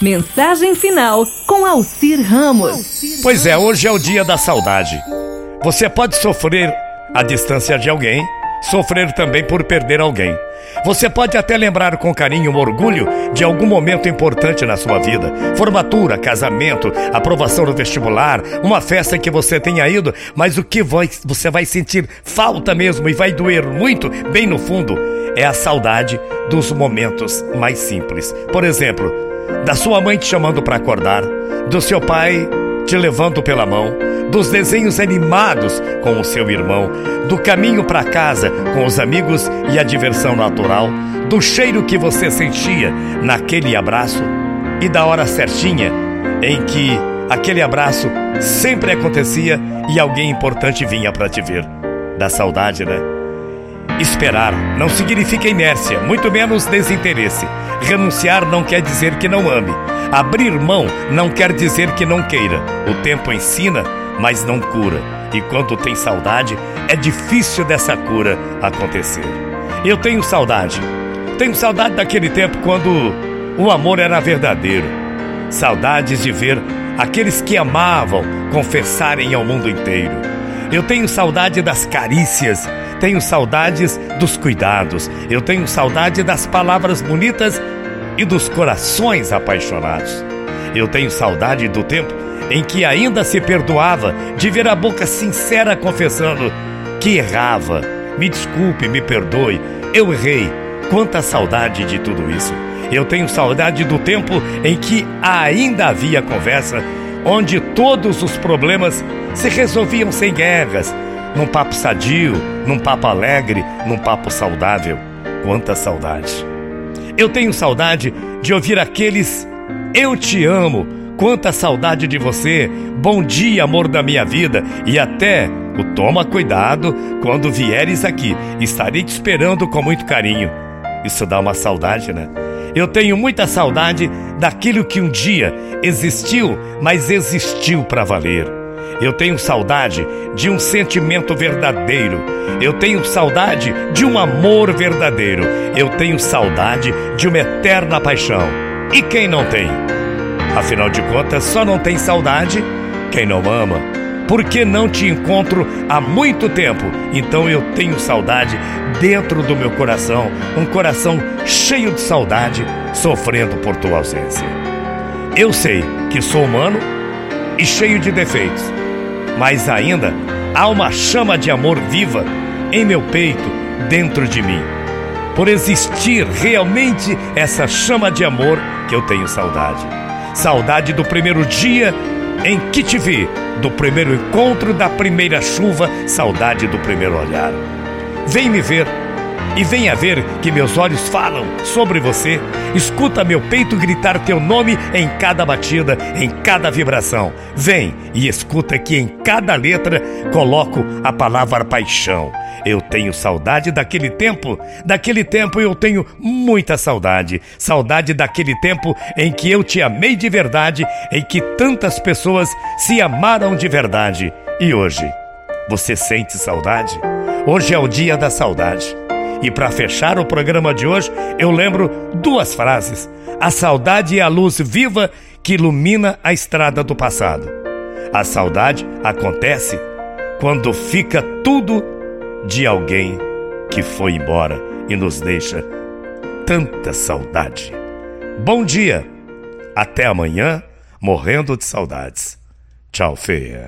Mensagem final com Alcir Ramos. Pois é, hoje é o dia da saudade. Você pode sofrer a distância de alguém, sofrer também por perder alguém. Você pode até lembrar com carinho um orgulho de algum momento importante na sua vida. Formatura, casamento, aprovação no vestibular, uma festa que você tenha ido, mas o que você vai sentir falta mesmo e vai doer muito, bem no fundo, é a saudade dos momentos mais simples. Por exemplo, da sua mãe te chamando para acordar, do seu pai te levando pela mão, dos desenhos animados com o seu irmão, do caminho para casa com os amigos e a diversão natural, do cheiro que você sentia naquele abraço e da hora certinha em que aquele abraço sempre acontecia e alguém importante vinha para te ver. Da saudade, né? Esperar não significa inércia, muito menos desinteresse. Renunciar não quer dizer que não ame. Abrir mão não quer dizer que não queira. O tempo ensina, mas não cura. E quando tem saudade, é difícil dessa cura acontecer. Eu tenho saudade. Tenho saudade daquele tempo quando o amor era verdadeiro. Saudades de ver aqueles que amavam confessarem ao mundo inteiro. Eu tenho saudade das carícias tenho saudades dos cuidados, eu tenho saudade das palavras bonitas e dos corações apaixonados. Eu tenho saudade do tempo em que ainda se perdoava de ver a boca sincera confessando que errava. Me desculpe, me perdoe, eu errei. Quanta saudade de tudo isso. Eu tenho saudade do tempo em que ainda havia conversa, onde todos os problemas se resolviam sem guerras, num papo sadio, num papo alegre, num papo saudável. Quanta saudade! Eu tenho saudade de ouvir aqueles Eu te amo, quanta saudade de você, bom dia, amor da minha vida, e até o toma cuidado quando vieres aqui, estarei te esperando com muito carinho. Isso dá uma saudade, né? Eu tenho muita saudade daquilo que um dia existiu, mas existiu para valer. Eu tenho saudade de um sentimento verdadeiro. Eu tenho saudade de um amor verdadeiro. Eu tenho saudade de uma eterna paixão. E quem não tem? Afinal de contas, só não tem saudade quem não ama. Porque não te encontro há muito tempo, então eu tenho saudade dentro do meu coração, um coração cheio de saudade, sofrendo por tua ausência. Eu sei que sou humano e cheio de defeitos mas ainda há uma chama de amor viva em meu peito, dentro de mim. Por existir realmente essa chama de amor que eu tenho saudade. Saudade do primeiro dia em que te vi, do primeiro encontro, da primeira chuva, saudade do primeiro olhar. Vem me ver e venha ver que meus olhos falam sobre você. Escuta meu peito gritar teu nome em cada batida, em cada vibração. Vem e escuta que em cada letra coloco a palavra paixão. Eu tenho saudade daquele tempo, daquele tempo eu tenho muita saudade. Saudade daquele tempo em que eu te amei de verdade, em que tantas pessoas se amaram de verdade. E hoje, você sente saudade? Hoje é o dia da saudade. E para fechar o programa de hoje, eu lembro duas frases: A saudade é a luz viva que ilumina a estrada do passado. A saudade acontece quando fica tudo de alguém que foi embora e nos deixa tanta saudade. Bom dia, até amanhã, morrendo de saudades. Tchau, feia.